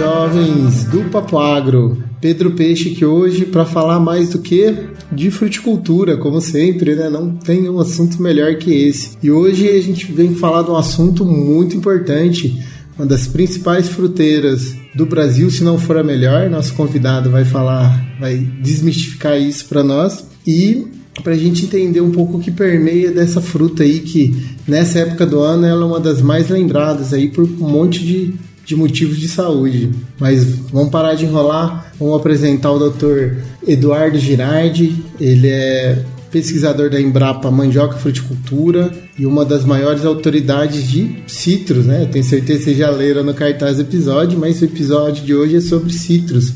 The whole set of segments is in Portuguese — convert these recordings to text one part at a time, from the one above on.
Jovens do Papo Agro, Pedro Peixe que hoje para falar mais do que de fruticultura, como sempre, né? Não tem um assunto melhor que esse. E hoje a gente vem falar de um assunto muito importante, uma das principais fruteiras do Brasil, se não for a melhor. Nosso convidado vai falar, vai desmistificar isso para nós e para a gente entender um pouco o que permeia dessa fruta aí que nessa época do ano ela é uma das mais lembradas aí por um monte de de motivos de saúde. Mas vamos parar de enrolar, vamos apresentar o Dr. Eduardo Girardi. Ele é pesquisador da Embrapa Mandioca Fruticultura e uma das maiores autoridades de citros, né? Eu tenho certeza que vocês já leram no cartaz do episódio, mas o episódio de hoje é sobre citros.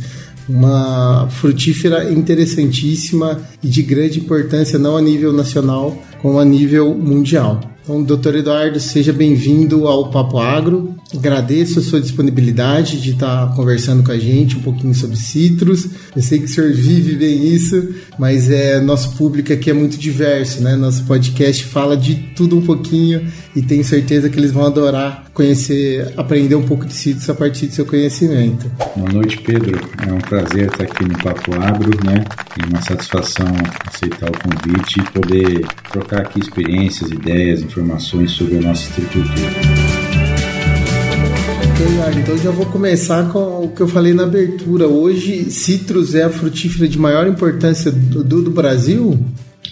Uma frutífera interessantíssima e de grande importância não a nível nacional, como a nível mundial. Então, doutor Eduardo, seja bem-vindo ao Papo Agro. Agradeço a sua disponibilidade de estar conversando com a gente um pouquinho sobre citros. Eu sei que o senhor vive bem isso, mas é nosso público aqui é muito diverso, né? Nosso podcast fala de tudo um pouquinho e tenho certeza que eles vão adorar conhecer, aprender um pouco de citros a partir do seu conhecimento. Boa noite, Pedro. É um prazer estar aqui no Papo Agro, né? E uma satisfação aceitar o convite e poder trocar aqui experiências, ideias, informações sobre a nossa estrutura. Então já vou começar com o que eu falei na abertura. Hoje, citros é a frutífera de maior importância do, do Brasil?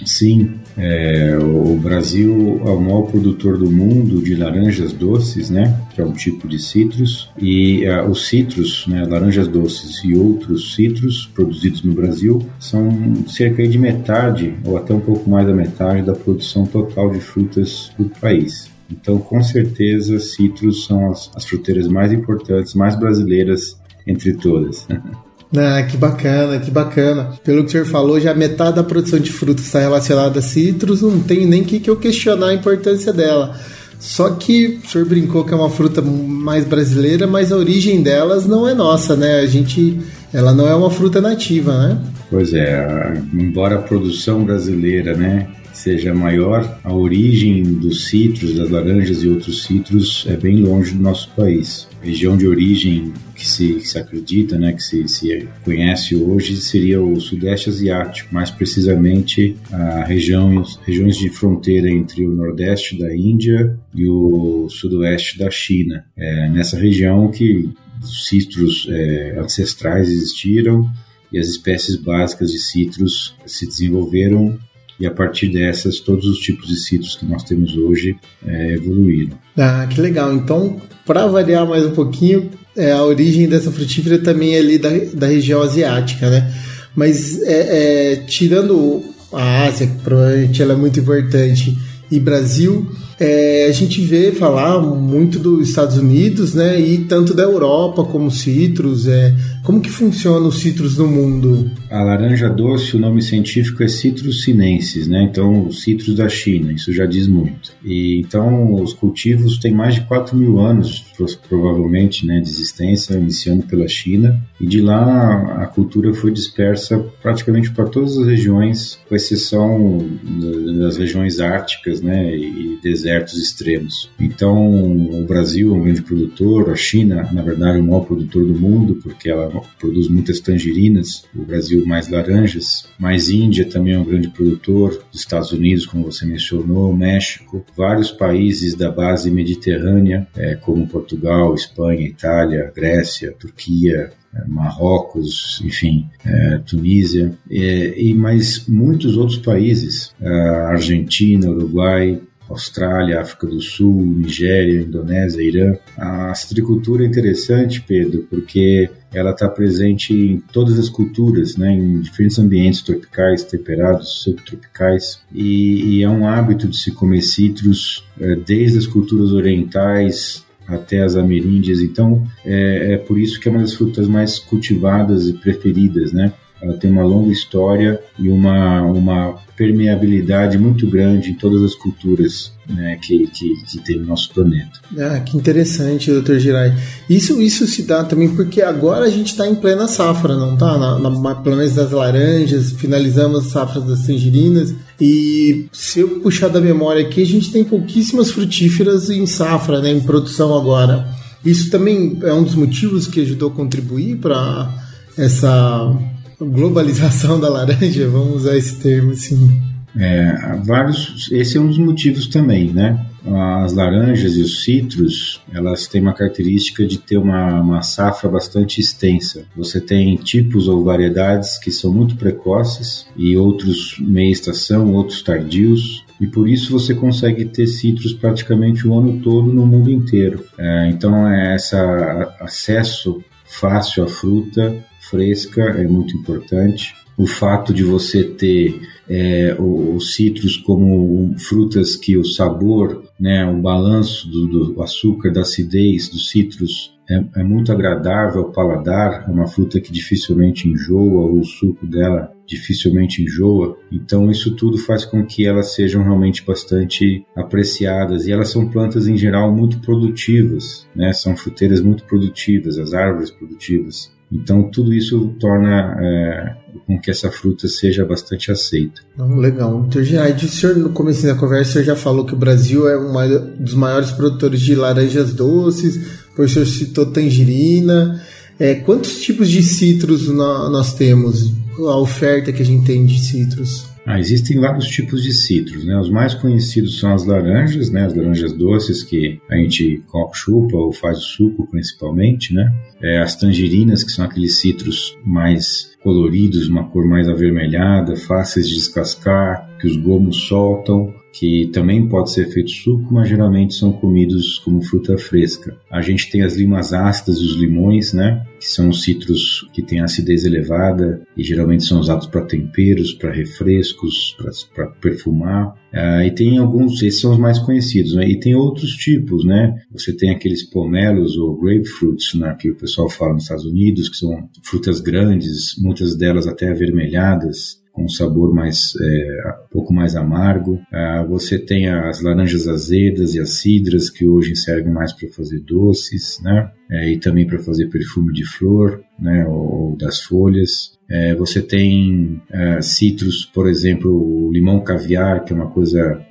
Sim, é, o Brasil é o maior produtor do mundo de laranjas doces, né? Que é um tipo de citros. E uh, os citros, né, laranjas doces e outros citros produzidos no Brasil são cerca de metade, ou até um pouco mais da metade, da produção total de frutas do país. Então, com certeza, citros são as, as fruteiras mais importantes, mais brasileiras entre todas. Ah, que bacana, que bacana. Pelo que o senhor falou, já metade da produção de frutas está relacionada a citros, não tem nem que, que eu questionar a importância dela. Só que o senhor brincou que é uma fruta mais brasileira, mas a origem delas não é nossa, né? A gente, ela não é uma fruta nativa, né? Pois é, embora a produção brasileira, né, seja maior, a origem dos citros, das laranjas e outros citros é bem longe do nosso país. A região de origem que se, que se acredita, né, que se, se, conhece hoje seria o Sudeste Asiático, mais precisamente a região, regiões de fronteira entre o Nordeste da Índia e o Sudoeste da China. É nessa região que os citros é, ancestrais existiram e as espécies básicas de citros se desenvolveram e a partir dessas todos os tipos de citros que nós temos hoje é, evoluíram. Ah, que legal. Então, para variar mais um pouquinho, é, a origem dessa frutífera também é ali da, da região asiática, né? Mas é, é, tirando a Ásia, que provavelmente ela é muito importante, e Brasil, é, a gente vê falar muito dos Estados Unidos, né? E tanto da Europa como citros. É, como que funciona os citros no mundo? A laranja doce, o nome científico é Citrus sinensis, né? Então, os citros da China, isso já diz muito. E então, os cultivos têm mais de 4 mil anos, provavelmente, né, de existência, iniciando pela China. E de lá, a cultura foi dispersa praticamente para todas as regiões, com exceção das regiões árticas, né, e desertos extremos. Então, o Brasil é um grande produtor, a China, na verdade, é o maior produtor do mundo, porque ela produz muitas tangerinas, o Brasil mais laranjas, mas Índia também é um grande produtor, os Estados Unidos, como você mencionou, México, vários países da base mediterrânea, é, como Portugal, Espanha, Itália, Grécia, Turquia, Marrocos, enfim, é, Tunísia, é, e mais muitos outros países, é, Argentina, Uruguai, Austrália, África do Sul, Nigéria, Indonésia, Irã. A citricultura é interessante, Pedro, porque ela está presente em todas as culturas, né, em diferentes ambientes tropicais, temperados, subtropicais, e, e é um hábito de se comer citros é, desde as culturas orientais até as ameríndias, então é, é, por isso que é uma das frutas mais cultivadas e preferidas, né? Ela tem uma longa história e uma, uma permeabilidade muito grande em todas as culturas né, que, que, que, tem no nosso planeta. Ah, que interessante, doutor Girai. Isso, isso se dá também porque agora a gente está em plena safra, não tá? Na, na planeta das laranjas, finalizamos as safras das tangerinas e se eu puxar da memória aqui, a gente tem pouquíssimas frutíferas em safra, né, em produção agora. Isso também é um dos motivos que ajudou a contribuir para essa globalização da laranja, vamos usar esse termo assim. É, vários, esse é um dos motivos também, né? As laranjas e os citros, elas têm uma característica de ter uma, uma safra bastante extensa. Você tem tipos ou variedades que são muito precoces e outros meia estação, outros tardios e por isso você consegue ter citros praticamente o ano todo no mundo inteiro. É, então, é esse acesso fácil à fruta fresca é muito importante. O fato de você ter é, os citros como frutas que o sabor, né, o balanço do, do açúcar, da acidez dos citros é, é, muito agradável ao paladar. É uma fruta que dificilmente enjoa, o suco dela dificilmente enjoa. Então isso tudo faz com que elas sejam realmente bastante apreciadas e elas são plantas em geral muito produtivas, né? São fruteiras muito produtivas, as árvores produtivas. Então, tudo isso torna é, com que essa fruta seja bastante aceita. legal. Então, Gerard, o senhor, no começo da conversa, já falou que o Brasil é um dos maiores produtores de laranjas doces, o senhor citou tangerina. É, quantos tipos de citros nós temos? A oferta que a gente tem de citros? Ah, existem vários tipos de citros, né? Os mais conhecidos são as laranjas, né? As laranjas doces que a gente chupa ou faz o suco principalmente, né? É, as tangerinas, que são aqueles citros mais coloridos, uma cor mais avermelhada, fáceis de descascar, que os gomos soltam que também pode ser feito suco, mas geralmente são comidos como fruta fresca. A gente tem as limas ácidas e os limões, né? Que são citros que têm acidez elevada e geralmente são usados para temperos, para refrescos, para perfumar. Uh, e tem alguns, esses são os mais conhecidos, né? E tem outros tipos, né? Você tem aqueles pomelos ou grapefruits, né? Que o pessoal fala nos Estados Unidos, que são frutas grandes, muitas delas até avermelhadas, com um sabor mais é, um pouco mais amargo. Ah, você tem as laranjas azedas e as cidras que hoje servem mais para fazer doces, né? É, e também para fazer perfume de flor, né? Ou, das folhas. É, você tem é, citros, por exemplo, o limão caviar, que é uma coisa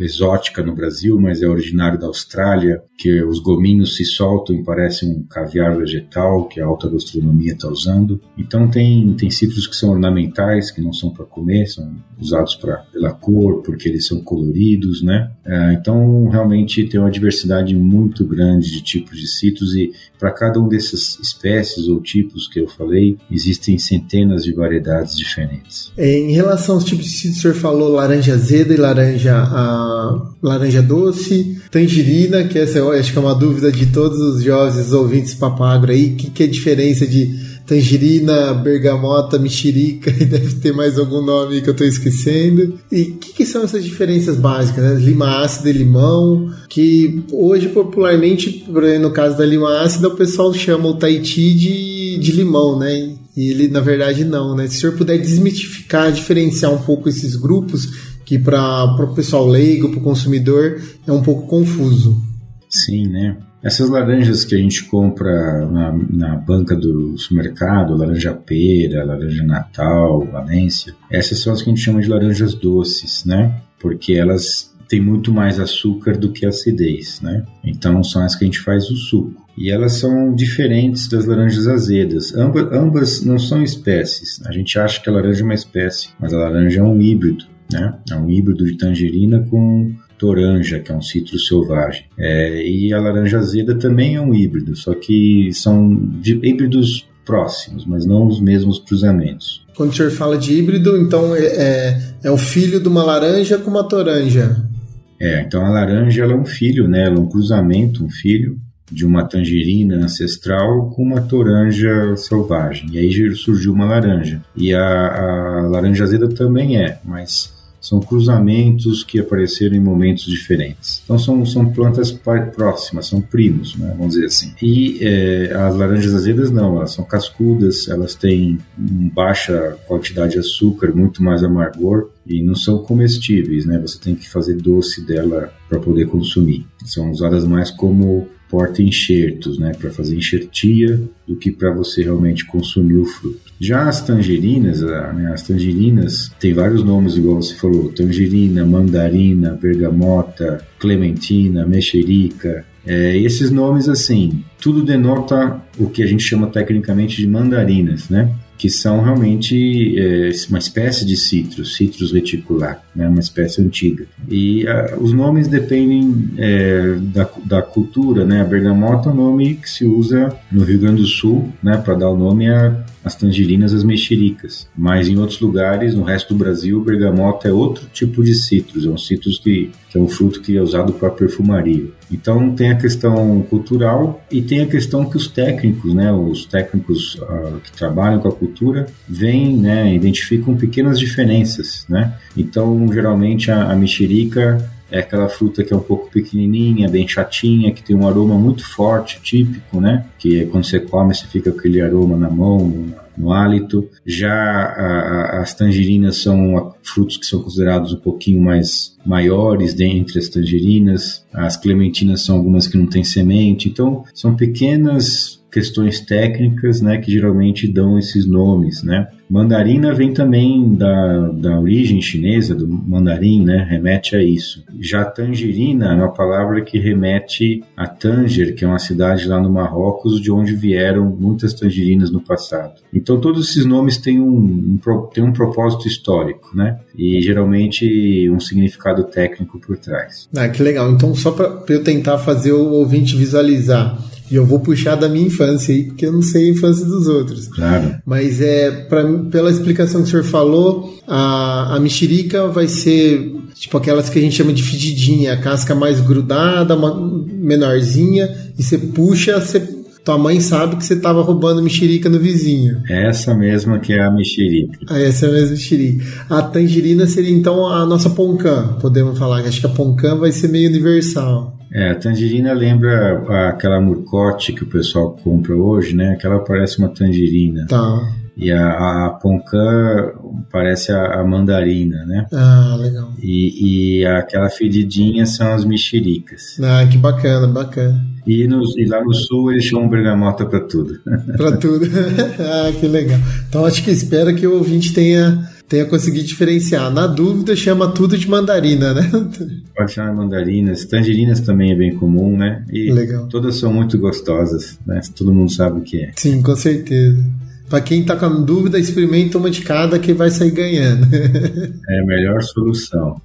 exótica no Brasil, mas é originário da Austrália, que os gominhos se soltam e parece um caviar vegetal que a alta gastronomia está usando. Então tem, tem citros que são ornamentais, que não são para comer, são usados pra, pela cor, porque eles são coloridos, né? É, então realmente tem uma diversidade muito grande de tipos de citros e para cada um dessas espécies ou tipos que eu falei, existem centenas de variedades diferentes. É, em relação aos tipos de citros, o senhor falou laranja azeda e laranja, a, laranja doce, tangerina, que essa eu acho que é uma dúvida de todos os jovens ouvintes papagro aí, o que, que é a diferença de tangerina, bergamota, mexerica e deve ter mais algum nome que eu estou esquecendo. E o que, que, são essas diferenças básicas? Né? Lima ácida e limão, que hoje popularmente, no caso da lima ácida, o pessoal chama o Tahiti de, de limão, né? E ele, na verdade, não, né? Se o senhor puder desmitificar, diferenciar um pouco esses grupos, que para o pessoal leigo, para o consumidor, é um pouco confuso. Sim, né? Essas laranjas que a gente compra na, na banca do supermercado, laranja pera, laranja natal, valência, essas são as que a gente chama de laranjas doces, né? Porque elas têm muito mais açúcar do que acidez, né? Então são as que a gente faz o suco. E elas são diferentes das laranjas azedas. Ambas, ambas não são espécies. A gente acha que a laranja é uma espécie, mas a laranja é um híbrido, né? É um híbrido de tangerina com toranja, que é um citro selvagem. É, e a laranja azeda também é um híbrido, só que são híbridos próximos, mas não os mesmos cruzamentos. Quando o senhor fala de híbrido, então é, é, é o filho de uma laranja com uma toranja. É, então a laranja ela é um filho, né? Ela é um cruzamento, um filho de uma tangerina ancestral com uma toranja selvagem. E aí surgiu uma laranja. E a, a laranja azeda também é, mas são cruzamentos que apareceram em momentos diferentes. Então são, são plantas próximas, são primos, né, vamos dizer assim. E é, as laranjas azedas não, elas são cascudas, elas têm baixa quantidade de açúcar, muito mais amargor e não são comestíveis, né? Você tem que fazer doce dela para poder consumir. São usadas mais como porta-enxertos, né, para fazer enxertia, do que para você realmente consumir o fruto. Já as tangerinas, né, as tangerinas tem vários nomes, igual você falou: tangerina, mandarina, bergamota, clementina, mexerica. É, esses nomes, assim, tudo denota o que a gente chama tecnicamente de mandarinas, né? Que são realmente é, uma espécie de citrus, citrus reticular, né, uma espécie antiga. E a, os nomes dependem é, da, da cultura, né? A bergamota é um nome que se usa no Rio Grande do Sul, né, para dar o nome a as tangerinas, as mexericas. Mas em outros lugares, no resto do Brasil, bergamota é outro tipo de citrus, é um citrus que, que é um fruto que é usado para perfumaria. Então tem a questão cultural e tem a questão que os técnicos, né, os técnicos uh, que trabalham com a cultura, veem, né, identificam pequenas diferenças, né. Então geralmente a, a mexerica é aquela fruta que é um pouco pequenininha, bem chatinha, que tem um aroma muito forte, típico, né? Que é quando você come, você fica com aquele aroma na mão, no, no hálito. Já a, a, as tangerinas são frutos que são considerados um pouquinho mais maiores dentre as tangerinas. As clementinas são algumas que não têm semente. Então, são pequenas questões técnicas, né, que geralmente dão esses nomes, né. Mandarina vem também da, da origem chinesa, do mandarim, né? Remete a isso. Já tangerina é uma palavra que remete a Tanger, que é uma cidade lá no Marrocos, de onde vieram muitas tangerinas no passado. Então todos esses nomes têm um, um, têm um propósito histórico, né? E geralmente um significado técnico por trás. Ah, que legal. Então só para eu tentar fazer o ouvinte visualizar. E eu vou puxar da minha infância aí, porque eu não sei a infância dos outros. Claro. Mas é, pra, pela explicação que o senhor falou, a, a mexerica vai ser tipo aquelas que a gente chama de fedidinha, a casca mais grudada, menorzinha, e você puxa, você tua mãe sabe que você estava roubando mexerica no vizinho. Essa mesma que é a mexerica. Ah, essa é a mesma mexerica. A tangerina seria então a nossa poncã, podemos falar. Acho que a poncã vai ser meio universal. É, a tangerina lembra aquela murcote que o pessoal compra hoje, né? Aquela parece uma tangerina. Tá. E a, a poncã parece a, a, mandarina, né? Ah, legal. E, e aquela fedidinha são as mexericas. Ah, que bacana, bacana. E, no, e lá no sul eles chamam bergamota para tudo. para tudo. ah, que legal. Então acho que espero que o ouvinte tenha tenha conseguido diferenciar. Na dúvida, chama tudo de mandarina, né? Pode chamar mandarinas. Tangerinas também é bem comum, né? E Legal. todas são muito gostosas, né? Todo mundo sabe o que é. Sim, com certeza. Para quem está com dúvida, experimenta uma de cada que vai sair ganhando. é a melhor solução.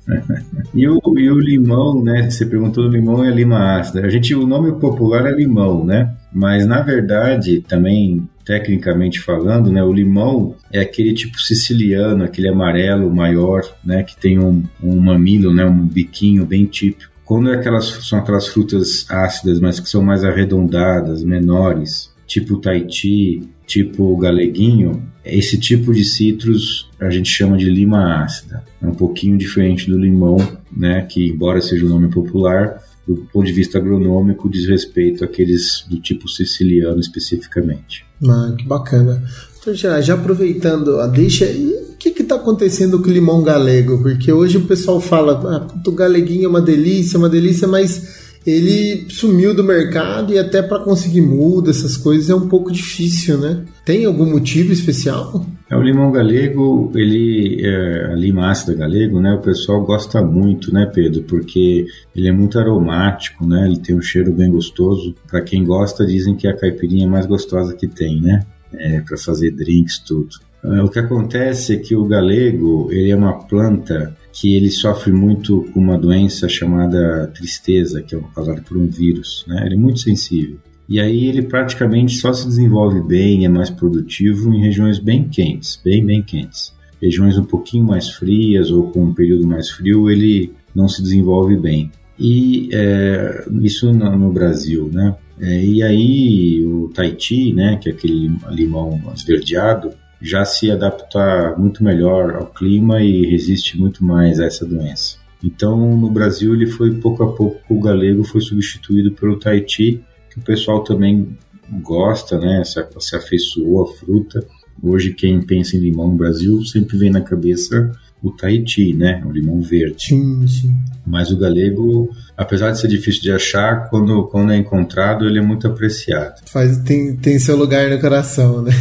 e, o, e o limão, né? Você perguntou do limão e a lima ácida. A gente, o nome popular é limão, né? Mas na verdade, também tecnicamente falando, né, o limão é aquele tipo siciliano, aquele amarelo maior, né, que tem um, um mamilo, né, um biquinho bem típico. Quando é aquelas, são aquelas frutas ácidas, mas que são mais arredondadas, menores, tipo Tahiti, tipo galeguinho, esse tipo de citros a gente chama de lima ácida. É um pouquinho diferente do limão, né, que embora seja o nome popular, do ponto de vista agronômico, diz respeito àqueles do tipo siciliano especificamente. Ah, que bacana. Então, já, já aproveitando a deixa, o que está acontecendo com o limão galego? Porque hoje o pessoal fala, ah, o galeguinho é uma delícia, uma delícia, mas ele sumiu do mercado e até para conseguir muda, essas coisas é um pouco difícil, né? Tem algum motivo especial? É, o limão galego, ele, é, a lima ácida galego, né? O pessoal gosta muito, né, Pedro? Porque ele é muito aromático, né? Ele tem um cheiro bem gostoso. Para quem gosta, dizem que é a caipirinha mais gostosa que tem, né? É, para fazer drinks, tudo. É, o que acontece é que o galego, ele é uma planta que ele sofre muito com uma doença chamada tristeza, que é causada por um vírus, né? Ele é muito sensível. E aí ele praticamente só se desenvolve bem, é mais produtivo em regiões bem quentes, bem, bem quentes. Regiões um pouquinho mais frias ou com um período mais frio, ele não se desenvolve bem. E é, isso no, no, Brasil, né? É, e aí o Tahiti, né, que é aquele limão esverdeado, já se adapta muito melhor ao clima e resiste muito mais a essa doença. Então, no Brasil, ele foi pouco a pouco, o galego foi substituído pelo Tahiti, o pessoal também gosta, né? Se, se afeiçoou à fruta. Hoje, quem pensa em limão no Brasil sempre vem na cabeça o Tahiti, né? O limão verde. Sim, sim. Mas o galego, apesar de ser difícil de achar, quando, quando é encontrado, ele é muito apreciado. Faz, tem, tem seu lugar no coração, né?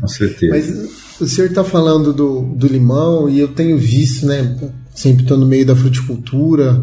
Com certeza. Mas o senhor está falando do, do limão e eu tenho visto, né? Sempre estou no meio da fruticultura.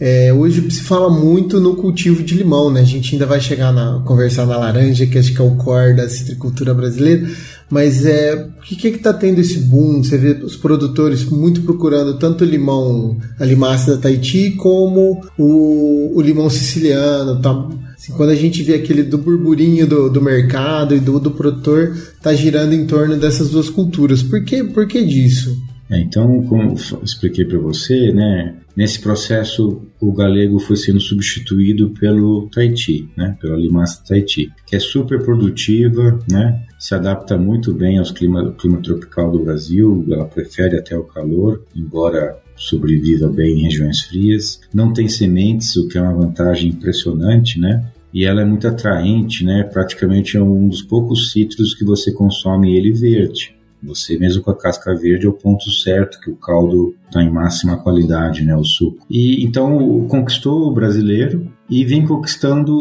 É, hoje se fala muito no cultivo de limão, né? A gente ainda vai chegar na conversar na laranja, que acho que é o core da citricultura brasileira. Mas é, por que que está tendo esse boom? Você vê os produtores muito procurando tanto o limão, a limácea da Tahiti, como o, o limão siciliano. Tá? Assim, quando a gente vê aquele do burburinho do, do mercado e do, do produtor, tá girando em torno dessas duas culturas. Por que, por que disso? É, então, como expliquei para você, né, nesse processo o galego foi sendo substituído pelo Tahiti, né, pela limaça Tahiti, que é super produtiva, né, se adapta muito bem aos clima, clima tropical do Brasil, ela prefere até o calor, embora sobreviva bem em regiões frias. Não tem sementes, o que é uma vantagem impressionante, né? E ela é muito atraente, né? Praticamente é um dos poucos citros que você consome ele verde. Você, mesmo com a casca verde, é o ponto certo que o caldo está em máxima qualidade, né, o suco. E então conquistou o brasileiro e vem conquistando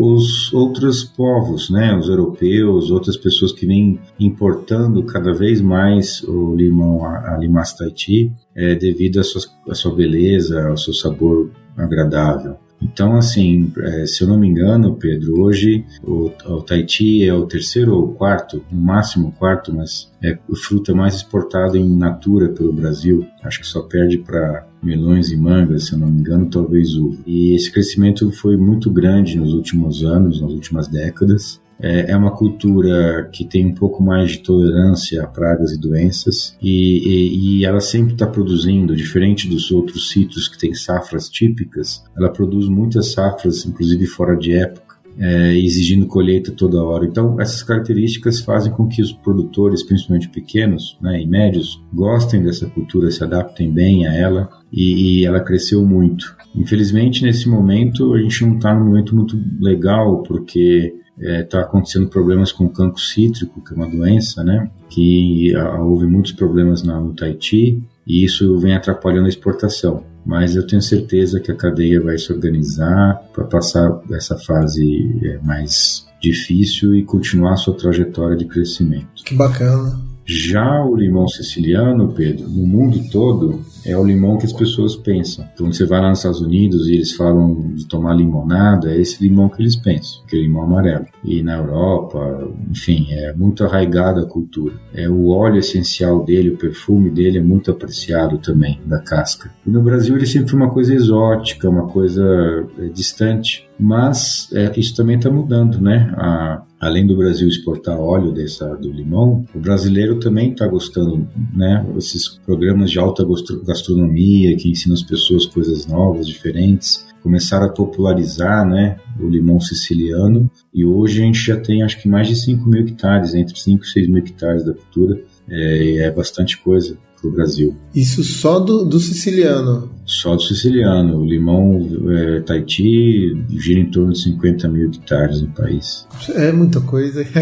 os outros povos, né, os europeus, outras pessoas que vêm importando cada vez mais o limão, a, a limaça Tahiti, é, devido à sua, à sua beleza, ao seu sabor agradável. Então, assim, é, se eu não me engano, Pedro, hoje o, o Tahiti é o terceiro ou quarto, no máximo quarto, mas é o fruto mais exportado em natura pelo Brasil. Acho que só perde para melões e mangas, se eu não me engano, talvez uva. E esse crescimento foi muito grande nos últimos anos, nas últimas décadas. É, é uma cultura que tem um pouco mais de tolerância a pragas e doenças e, e, e ela sempre está produzindo, diferente dos outros sítios que têm safras típicas, ela produz muitas safras, inclusive fora de época. É, exigindo colheita toda hora. Então, essas características fazem com que os produtores, principalmente pequenos né, e médios, gostem dessa cultura, se adaptem bem a ela e, e ela cresceu muito. Infelizmente, nesse momento, a gente não está num momento muito legal, porque está é, tá acontecendo problemas com cancro cítrico, que é uma doença, né? Que a, houve muitos problemas na, no Tahiti e isso vem atrapalhando a exportação. Mas eu tenho certeza que a cadeia vai se organizar para passar essa fase é, mais difícil e continuar sua trajetória de crescimento. Que bacana. Já o limão siciliano, Pedro, no mundo todo, é o limão que as pessoas pensam. Então você vai lá nos Estados Unidos e eles falam de tomar limonada, é esse limão que eles pensam, que é limão amarelo. E na Europa, enfim, é muito arraigada a cultura. É o óleo essencial dele, o perfume dele é muito apreciado também da casca. E no Brasil ele sempre foi uma coisa exótica, uma coisa é, distante. Mas é, isso também está mudando, né? A, além do Brasil exportar óleo dessa, do limão, o brasileiro também está gostando, né? Esses programas de alta gastronomia que ensinam as pessoas coisas novas, diferentes, começaram a popularizar, né? O limão siciliano e hoje a gente já tem acho que mais de 5 mil hectares, entre 5 e 6 mil hectares da cultura. É, é bastante coisa para o Brasil. Isso só do, do siciliano? Só do siciliano. O limão é, Tahiti gira em torno de 50 mil hectares no país. É muita coisa.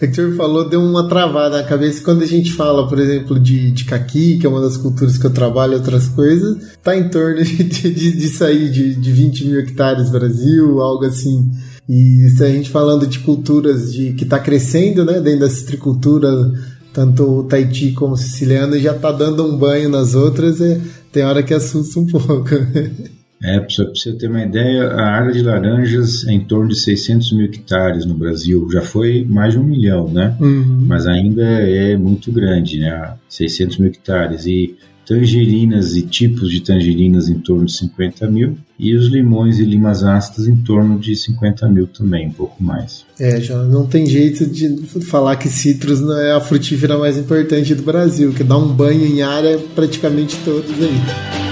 É que o senhor falou, deu uma travada na cabeça. Quando a gente fala, por exemplo, de, de caqui, que é uma das culturas que eu trabalho, outras coisas, tá em torno de, de, de sair de, de 20 mil hectares Brasil, algo assim. E se a gente falando de culturas de, que está crescendo, né, dentro da citricultura tanto o Tahiti como o siciliano, já tá dando um banho nas outras, é, tem hora que assusta um pouco. É, para você ter uma ideia, a área de laranjas é em torno de 600 mil hectares no Brasil. Já foi mais de um milhão, né? Uhum. Mas ainda é muito grande, né? 600 mil hectares. E tangerinas e tipos de tangerinas em torno de 50 mil e os limões e limas ácidas em torno de 50 mil também, um pouco mais. É, já não tem jeito de falar que citros não é a frutífera mais importante do Brasil, que dá um banho em área praticamente todos aí.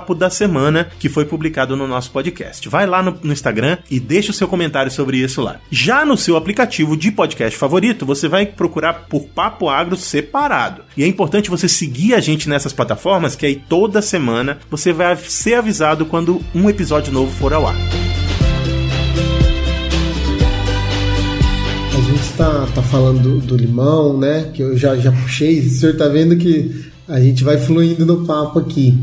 da semana que foi publicado no nosso podcast. Vai lá no, no Instagram e deixa o seu comentário sobre isso lá. Já no seu aplicativo de podcast favorito, você vai procurar por Papo Agro separado. E é importante você seguir a gente nessas plataformas, que aí toda semana você vai ser avisado quando um episódio novo for ao ar. A gente está tá falando do, do, limão, né? Que eu já, já puxei. O senhor tá vendo que a gente vai fluindo no papo aqui.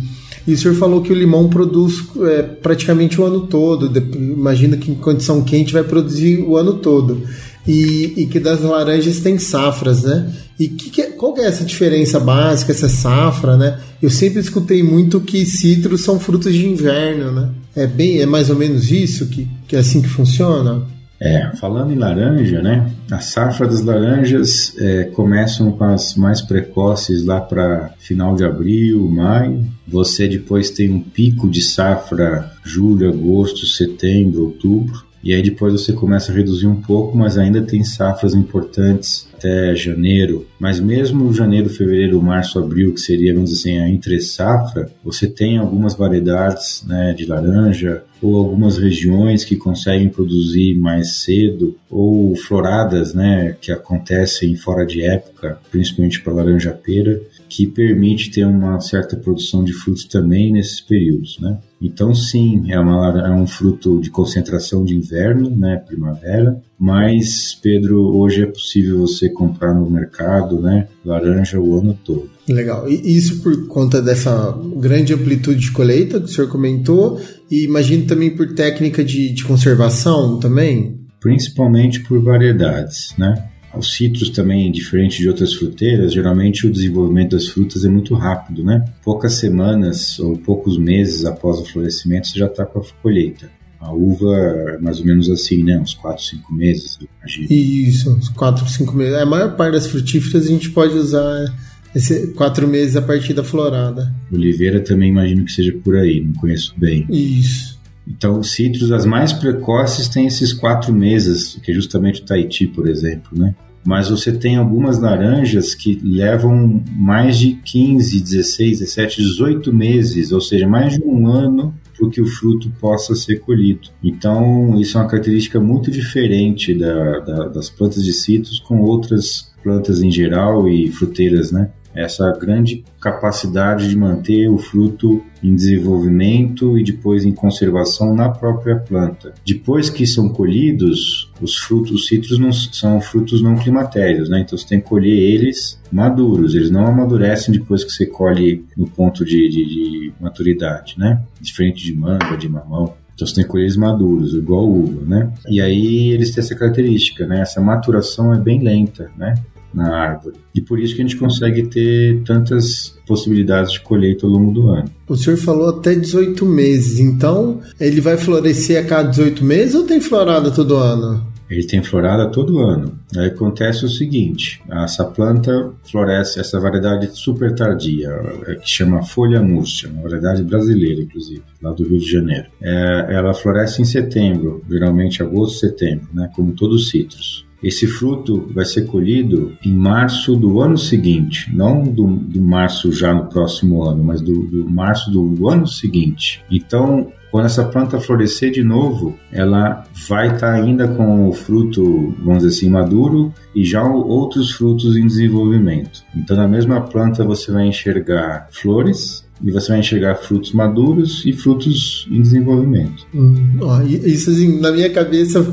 E o senhor falou que o limão produz é, praticamente o ano todo. Imagina que em condição quente vai produzir o ano todo. E, e que das laranjas tem safras, né? E que, que, qual que é essa diferença básica, essa safra, né? Eu sempre escutei muito que citros são frutos de inverno, né? É bem, é mais ou menos isso que, que é assim que funciona? É, falando em laranja, né? A safra das laranjas é, começam com as mais precoces lá para final de abril, maio. Você depois tem um pico de safra julho, agosto, setembro, outubro. E aí depois você começa a reduzir um pouco, mas ainda tem safras importantes até janeiro. Mas mesmo janeiro, fevereiro, março, abril, que seria, vamos dizer assim, a entre safra, você tem algumas variedades né, de laranja ou algumas regiões que conseguem produzir mais cedo ou floradas, né, que acontecem fora de época, principalmente para laranja pera, que permite ter uma certa produção de frutos também nesses períodos, né? Então, sim, é, uma, é um fruto de concentração de inverno, né, primavera, mas, Pedro, hoje é possível você comprar no mercado, né, laranja o ano todo. Legal. E isso por conta dessa grande amplitude de colheita que o senhor comentou, e imagino também por técnica de, de conservação também? Principalmente por variedades, né? Os citros também, diferente de outras fruteiras, geralmente o desenvolvimento das frutas é muito rápido, né? Poucas semanas ou poucos meses após o florescimento você já está com a colheita. A uva é mais ou menos assim, né? Uns 4, 5 meses, imagino. Isso, uns 4, 5 meses. A maior parte das frutíferas a gente pode usar esse 4 meses a partir da florada. Oliveira também imagino que seja por aí, não conheço bem. Isso. Então, os citros, as mais precoces, têm esses quatro meses, que é justamente o Tahiti, por exemplo, né? Mas você tem algumas laranjas que levam mais de 15, 16, 17, 18 meses, ou seja, mais de um ano para que o fruto possa ser colhido. Então, isso é uma característica muito diferente da, da, das plantas de citros com outras plantas em geral e fruteiras, né? Essa grande capacidade de manter o fruto em desenvolvimento e depois em conservação na própria planta. Depois que são colhidos, os frutos, os citros não, são frutos não climatérios, né? Então você tem que colher eles maduros, eles não amadurecem depois que você colhe no ponto de, de, de maturidade, né? Diferente de manga, de mamão. Então você tem que colher eles maduros, igual uva, né? E aí eles têm essa característica, né? Essa maturação é bem lenta, né? Na árvore. E por isso que a gente consegue ter tantas possibilidades de colheita ao longo do ano. O senhor falou até 18 meses, então ele vai florescer a cada 18 meses ou tem florada todo ano? Ele tem florada todo ano. Aí acontece o seguinte: essa planta floresce, essa variedade super tardia, é, que chama folha múrcia, uma variedade brasileira, inclusive, lá do Rio de Janeiro. É, ela floresce em setembro, geralmente agosto, setembro, né, como todos os citros. Esse fruto vai ser colhido em março do ano seguinte, não do, do março já no próximo ano, mas do, do março do ano seguinte. Então, quando essa planta florescer de novo, ela vai estar tá ainda com o fruto, vamos dizer assim, maduro e já outros frutos em desenvolvimento. Então, na mesma planta você vai enxergar flores, e você vai enxergar frutos maduros e frutos em desenvolvimento. Hum, ó, isso assim, na minha cabeça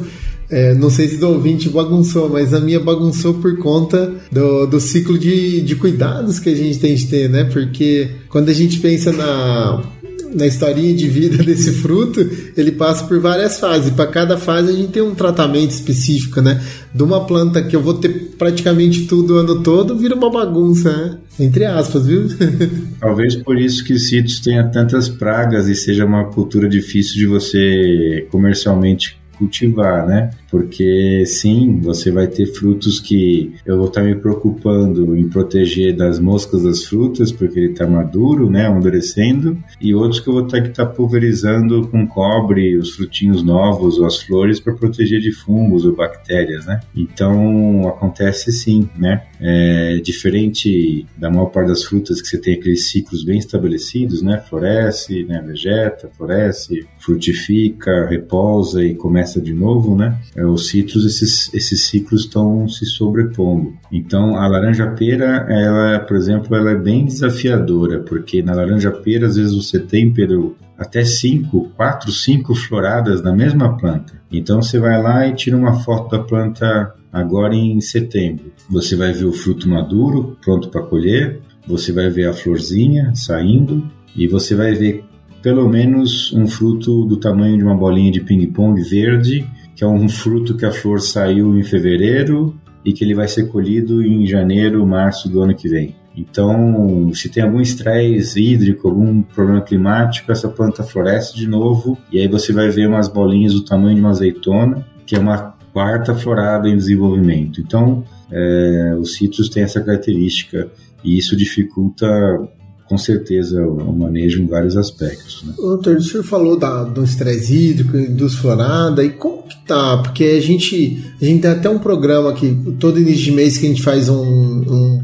é, não sei se do ouvinte bagunçou, mas a minha bagunçou por conta do, do ciclo de, de cuidados que a gente tem de ter, né? Porque quando a gente pensa na, na historinha de vida desse fruto, ele passa por várias fases. Para cada fase a gente tem um tratamento específico, né? De uma planta que eu vou ter praticamente tudo o ano todo, vira uma bagunça, né? Entre aspas, viu? Talvez por isso que cítrus tenha tantas pragas e seja uma cultura difícil de você comercialmente cultivar, né? Porque sim, você vai ter frutos que eu vou estar me preocupando em proteger das moscas das frutas, porque ele está maduro, né? Amadurecendo, e outros que eu vou ter que estar pulverizando com cobre os frutinhos novos ou as flores para proteger de fungos ou bactérias, né? Então acontece sim, né? É diferente da maior parte das frutas que você tem aqueles ciclos bem estabelecidos, né? Floresce, né? Vegeta, floresce, frutifica, repousa e começa de novo, né? É, os citros, esses, esses ciclos estão se sobrepondo. Então, a laranja-pera, ela, por exemplo, ela é bem desafiadora, porque na laranja-pera, às vezes você tem, Pedro, até cinco, quatro, cinco floradas na mesma planta. Então, você vai lá e tira uma foto da planta agora em setembro. Você vai ver o fruto maduro, pronto para colher, você vai ver a florzinha saindo e você vai ver pelo menos um fruto do tamanho de uma bolinha de ping-pong verde, que é um fruto que a flor saiu em fevereiro e que ele vai ser colhido em janeiro, março do ano que vem. Então, se tem algum estresse hídrico, algum problema climático, essa planta floresce de novo e aí você vai ver umas bolinhas do tamanho de uma azeitona, que é uma quarta florada em desenvolvimento. Então, é, os citros têm essa característica e isso dificulta com certeza o manejo em vários aspectos. Né? Doutor, o senhor falou da, do estresse hídrico, dos florada, e como que tá? Porque a gente, a gente tem até um programa aqui, todo início de mês que a gente faz um, um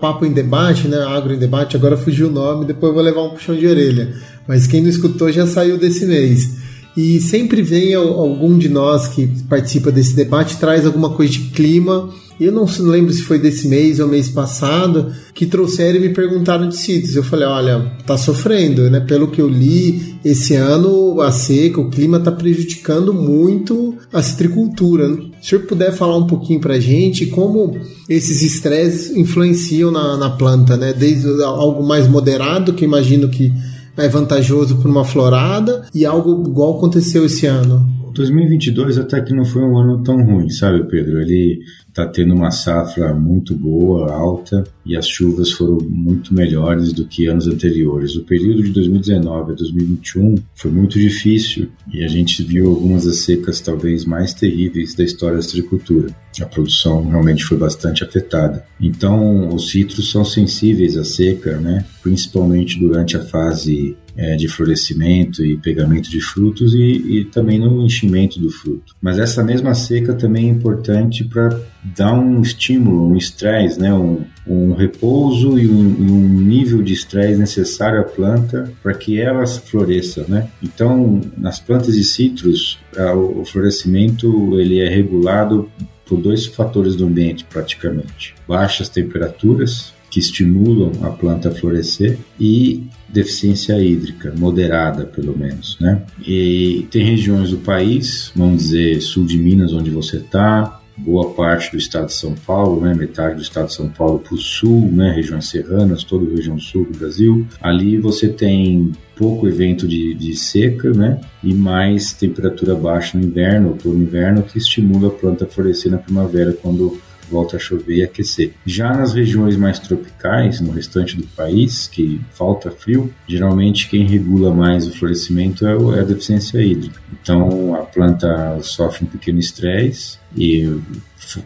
papo em debate, né? Agro em debate, agora fugiu o nome, depois vou levar um puxão de orelha. Mas quem não escutou já saiu desse mês. E sempre vem algum de nós que participa desse debate traz alguma coisa de clima eu não lembro se foi desse mês ou mês passado, que trouxeram e me perguntaram de sítios. Eu falei, olha, tá sofrendo, né? Pelo que eu li, esse ano a seca, o clima tá prejudicando muito a citricultura. Se o senhor puder falar um pouquinho pra gente como esses estresses influenciam na, na planta, né? Desde algo mais moderado, que imagino que é vantajoso para uma florada, e algo igual aconteceu esse ano. 2022 até que não foi um ano tão ruim, sabe, Pedro? Ele está tendo uma safra muito boa, alta, e as chuvas foram muito melhores do que anos anteriores. O período de 2019 a 2021 foi muito difícil e a gente viu algumas das secas talvez mais terríveis da história da agricultura. A produção realmente foi bastante afetada. Então, os citros são sensíveis à seca, né? principalmente durante a fase é, de florescimento e pegamento de frutos e, e, também no enchimento do fruto. Mas essa mesma seca também é importante para dar um estímulo, um estresse, né? um, um repouso e um, um nível de estresse necessário à planta para que ela floresça. Né? Então, nas plantas de citros, o florescimento ele é regulado por dois fatores do ambiente praticamente: baixas temperaturas que estimulam a planta a florescer e deficiência hídrica, moderada pelo menos, né? E tem regiões do país, vamos dizer, sul de Minas, onde você está, boa parte do estado de São Paulo, né, metade do estado de São Paulo para o sul, né, regiões serranas, toda a região sul do Brasil. Ali você tem pouco evento de, de seca, né, e mais temperatura baixa no inverno, outono inverno, que estimula a planta a florescer na primavera quando volta a chover e aquecer. Já nas regiões mais tropicais, no restante do país, que falta frio, geralmente quem regula mais o florescimento é, é a deficiência hídrica. Então a planta sofre um pequeno estresse e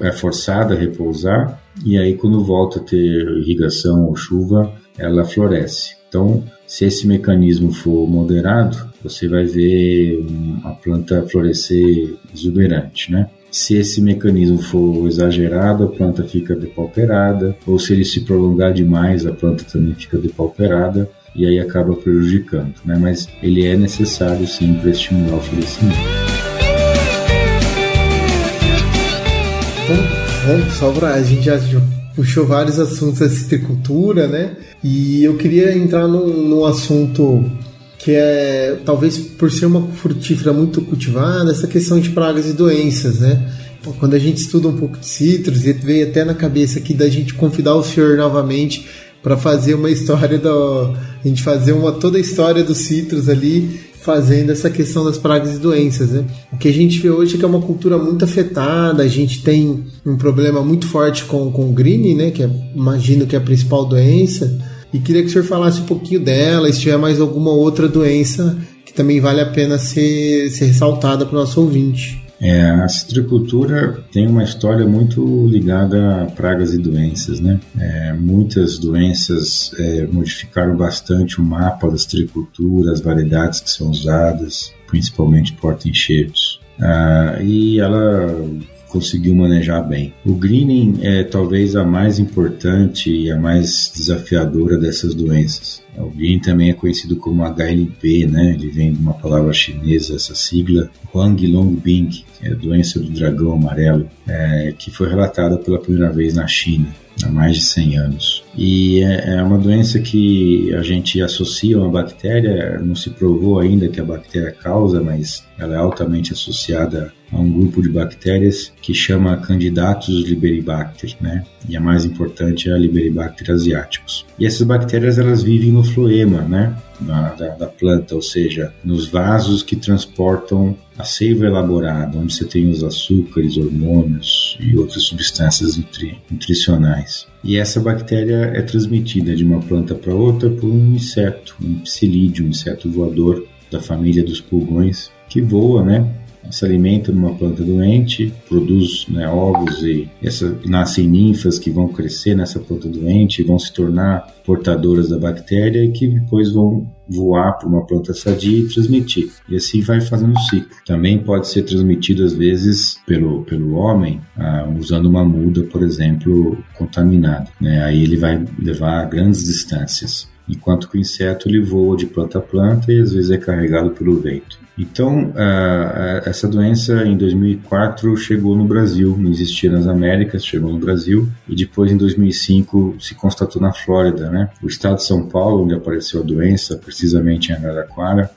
é forçada a repousar, e aí quando volta a ter irrigação ou chuva, ela floresce. Então, se esse mecanismo for moderado, você vai ver a planta florescer exuberante, né? Se esse mecanismo for exagerado, a planta fica depauperada, ou se ele se prolongar demais, a planta também fica depauperada e aí acaba prejudicando, né? Mas ele é necessário sim para estimular o florescimento. Bom, só para a gente já puxou vários assuntos da citricultura, né? E eu queria entrar num, num assunto que é talvez por ser uma frutífera muito cultivada, essa questão de pragas e doenças, né? Quando a gente estuda um pouco de citros, e veio até na cabeça aqui da gente convidar o senhor novamente para fazer uma história do. A gente fazer uma, toda a história dos citros ali, fazendo essa questão das pragas e doenças. Né? O que a gente vê hoje é que é uma cultura muito afetada, a gente tem um problema muito forte com, com o green, né? Que é, imagino que é a principal doença. E queria que o senhor falasse um pouquinho dela, se tiver mais alguma outra doença que também vale a pena ser, ser ressaltada para o nosso ouvinte. É, a citricultura tem uma história muito ligada a pragas e doenças, né? É, muitas doenças é, modificaram bastante o mapa da citricultura, as variedades que são usadas, principalmente porta-enxertos. Ah, e ela conseguiu manejar bem. O greening é talvez a mais importante e a mais desafiadora dessas doenças. O green também é conhecido como HLP, né? Ele vem de uma palavra chinesa, essa sigla, Huang Longbing, que é a doença do dragão amarelo, é, que foi relatada pela primeira vez na China há mais de 100 anos. E é, é uma doença que a gente associa a uma bactéria, não se provou ainda que a bactéria causa, mas ela é altamente associada a um grupo de bactérias que chama Candidatus liberibacter, né? E a mais importante é a Liberibacter asiaticus. E essas bactérias elas vivem no floema, né? Da, da, da, planta, ou seja, nos vasos que transportam a seiva elaborada, onde você tem os açúcares, hormônios e outras substâncias nutri nutricionais. E essa bactéria é transmitida de uma planta para outra por um inseto, um psilídeo, um inseto voador da família dos pulgões, que voa, né? Se alimenta numa planta doente, produz né, ovos e essa, nascem ninfas que vão crescer nessa planta doente vão se tornar portadoras da bactéria e que depois vão voar para uma planta sadia e transmitir. E assim vai fazendo o ciclo. Também pode ser transmitido às vezes pelo, pelo homem ah, usando uma muda, por exemplo, contaminada. Né? Aí ele vai levar a grandes distâncias enquanto que o inseto ele voa de planta a planta e às vezes é carregado pelo vento. Então, essa doença em 2004 chegou no Brasil, não existia nas Américas, chegou no Brasil e depois em 2005 se constatou na Flórida, né? O estado de São Paulo, onde apareceu a doença, precisamente em Araraquara,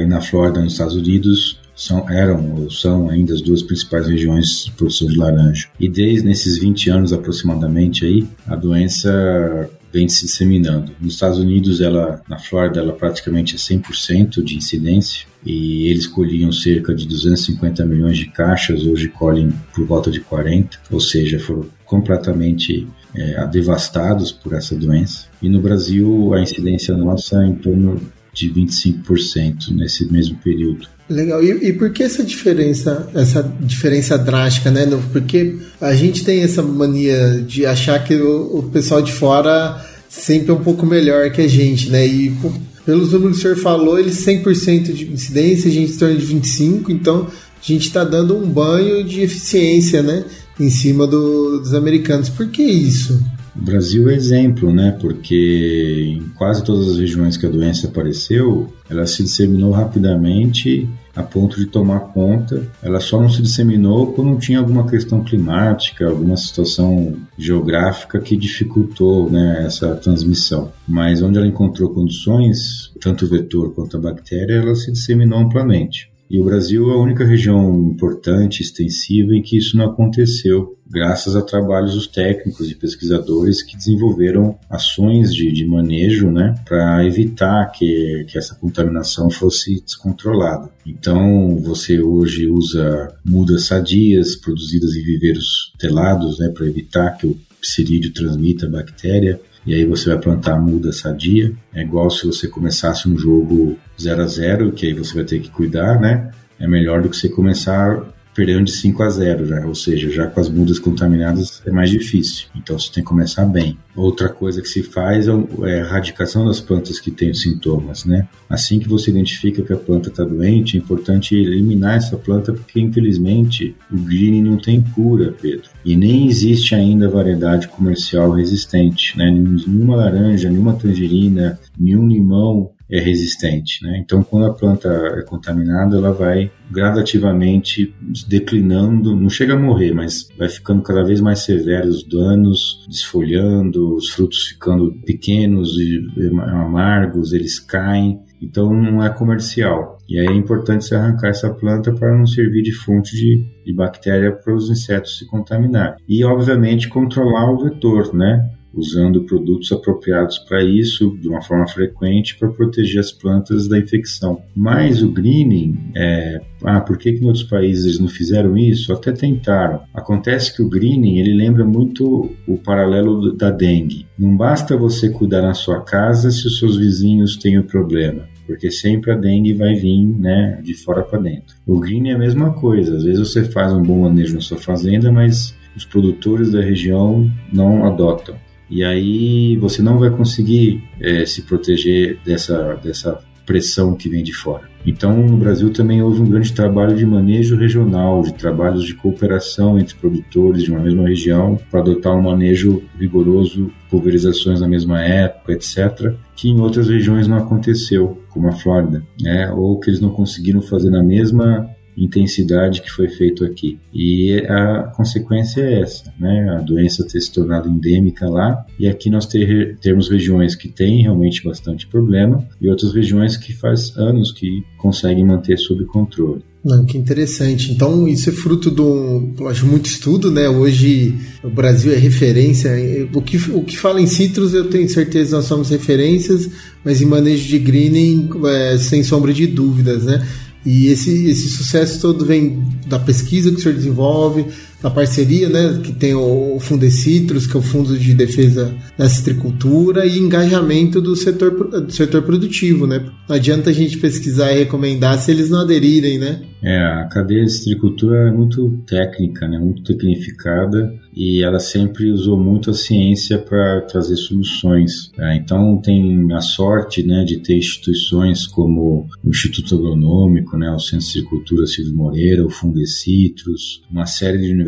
e na Flórida, nos Estados Unidos, são, eram ou são ainda as duas principais regiões de produção de laranja. E desde esses 20 anos aproximadamente aí, a doença vem se disseminando. Nos Estados Unidos, ela, na Flórida, ela praticamente é 100% de incidência e eles colhiam cerca de 250 milhões de caixas, hoje colhem por volta de 40, ou seja, foram completamente é, devastados por essa doença. E no Brasil, a incidência nossa é em torno de 25% nesse mesmo período. Legal. E, e, por que essa diferença, essa diferença drástica, né? Porque a gente tem essa mania de achar que o, o pessoal de fora sempre é um pouco melhor que a gente, né? E pelos números que o senhor falou, eles 100% de incidência, a gente em de 25%, então a gente está dando um banho de eficiência, né? Em cima do, dos americanos. Por que isso? O Brasil é exemplo, né? Porque em quase todas as regiões que a doença apareceu, ela se disseminou rapidamente a ponto de tomar conta. Ela só não se disseminou quando tinha alguma questão climática, alguma situação geográfica que dificultou né, essa transmissão. Mas onde ela encontrou condições, tanto o vetor quanto a bactéria, ela se disseminou amplamente. E o Brasil é a única região importante, extensiva, em que isso não aconteceu, graças a trabalhos dos técnicos e pesquisadores que desenvolveram ações de, de manejo né, para evitar que, que essa contaminação fosse descontrolada. Então, você hoje usa mudas sadias produzidas em viveiros telados né, para evitar que o psilídeo transmita a bactéria e aí você vai plantar muda sadia. É igual se você começasse um jogo 0 a 0 que aí você vai ter que cuidar, né? É melhor do que você começar perdendo de 5 a 0 já, ou seja, já com as mudas contaminadas é mais difícil. Então você tem que começar bem. Outra coisa que se faz é, é a erradicação das plantas que têm sintomas, né? Assim que você identifica que a planta está doente, é importante eliminar essa planta porque infelizmente o green não tem cura, Pedro. E nem existe ainda variedade comercial resistente, né? Nenhuma laranja, nenhuma tangerina, nenhum limão é resistente. Né? Então, quando a planta é contaminada, ela vai gradativamente declinando, não chega a morrer, mas vai ficando cada vez mais severos os danos, desfolhando, os frutos ficando pequenos e amargos, eles caem. Então, não é comercial. E aí é importante se arrancar essa planta para não servir de fonte de, de bactéria para os insetos se contaminarem. E, obviamente, controlar o vetor, né? Usando produtos apropriados para isso de uma forma frequente para proteger as plantas da infecção. Mas o greening, é, ah, por que, que em outros países não fizeram isso? Até tentaram. Acontece que o greening ele lembra muito o paralelo da dengue. Não basta você cuidar na sua casa se os seus vizinhos têm o problema porque sempre a dengue vai vir né, de fora para dentro. O green é a mesma coisa, às vezes você faz um bom manejo na sua fazenda, mas os produtores da região não adotam. E aí você não vai conseguir é, se proteger dessa, dessa pressão que vem de fora. Então, no Brasil também houve um grande trabalho de manejo regional, de trabalhos de cooperação entre produtores de uma mesma região para adotar um manejo rigoroso, pulverizações na mesma época, etc., que em outras regiões não aconteceu, como a Flórida, né? ou que eles não conseguiram fazer na mesma intensidade que foi feito aqui. E a consequência é essa, né? A doença ter se tornado endêmica lá e aqui nós ter, temos regiões que têm realmente bastante problema e outras regiões que faz anos que conseguem manter sob controle. Não, que interessante. Então, isso é fruto de um, acho, muito estudo, né? Hoje o Brasil é referência. O que, o que fala em citros, eu tenho certeza nós somos referências, mas em manejo de greening, é, sem sombra de dúvidas, né? E esse, esse sucesso todo vem da pesquisa que o senhor desenvolve, da parceria, né, que tem o Fundecitrus, que é o Fundo de Defesa da Citricultura, e engajamento do setor, do setor produtivo, né? Não adianta a gente pesquisar e recomendar se eles não aderirem, né? É, a cadeia de citricultura é muito técnica, né, muito tecnificada, e ela sempre usou muito a ciência para trazer soluções. Né? Então tem a sorte né, de ter instituições como o Instituto Agronômico, né, o Centro de Citricultura Silvio Moreira, o Fundecitrus, uma série de universidades,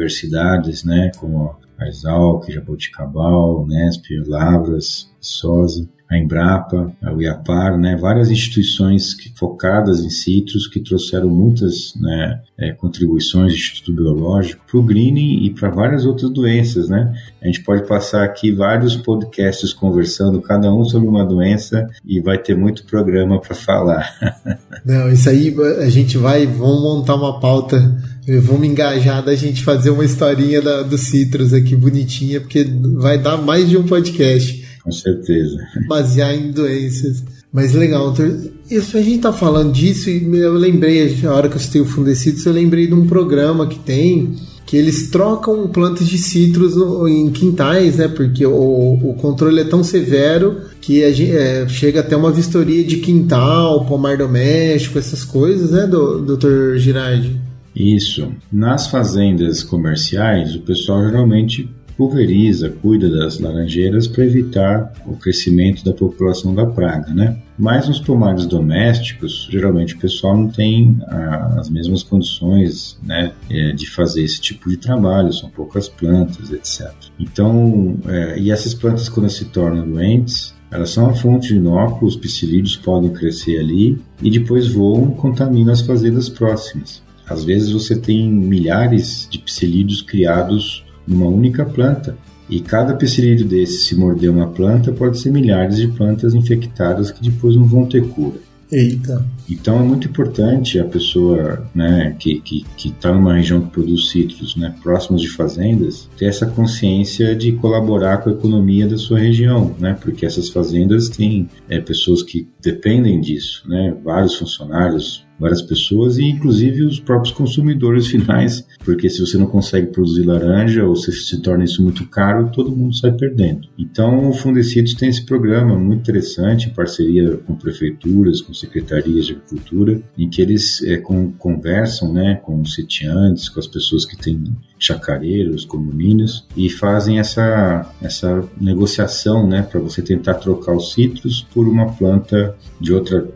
né, como a Exalc, Jaboticabal, Nesp, Lavras, Sosa a Embrapa, a UIAPAR, né, várias instituições que, focadas em citros que trouxeram muitas né, é, contribuições do Instituto Biológico para o greening e para várias outras doenças. Né? A gente pode passar aqui vários podcasts conversando, cada um sobre uma doença, e vai ter muito programa para falar. Não, isso aí a gente vai, vamos montar uma pauta Vamos engajar da gente fazer uma historinha da, do Citrus aqui bonitinha, porque vai dar mais de um podcast. Com certeza. Basear em doenças. Mas legal, isso a gente tá falando disso e eu lembrei, a hora que eu citei o Fundecidos, eu lembrei de um programa que tem que eles trocam plantas de citros em quintais, né? Porque o, o controle é tão severo que a gente, é, chega até uma vistoria de quintal, pomar doméstico, essas coisas, né, do, Dr. Girardi? Isso. Nas fazendas comerciais, o pessoal geralmente pulveriza, cuida das laranjeiras para evitar o crescimento da população da praga, né? Mas nos pomares domésticos, geralmente o pessoal não tem ah, as mesmas condições né, é, de fazer esse tipo de trabalho, são poucas plantas, etc. Então, é, e essas plantas quando se tornam doentes, elas são a fonte de inóculos, os psilídeos podem crescer ali e depois voam e contaminam as fazendas próximas. Às vezes você tem milhares de psilídeos criados numa única planta. E cada psilídeo desse, se morder uma planta, pode ser milhares de plantas infectadas que depois não vão ter cura. Eita. Então é muito importante a pessoa né, que está que, que tá numa região que produz citros, né, próximos de fazendas, ter essa consciência de colaborar com a economia da sua região, né, porque essas fazendas têm é, pessoas que dependem disso, né, vários funcionários, várias pessoas e inclusive os próprios consumidores finais, porque se você não consegue produzir laranja ou se se torna isso muito caro, todo mundo sai perdendo. Então o Fundecidos tem esse programa muito interessante em parceria com prefeituras, com secretarias de agricultura, em que eles é, com, conversam né, com os sitiantes, com as pessoas que têm chacareiros, condomínios e fazem essa, essa negociação né, para você tentar trocar os citros por uma planta de outra,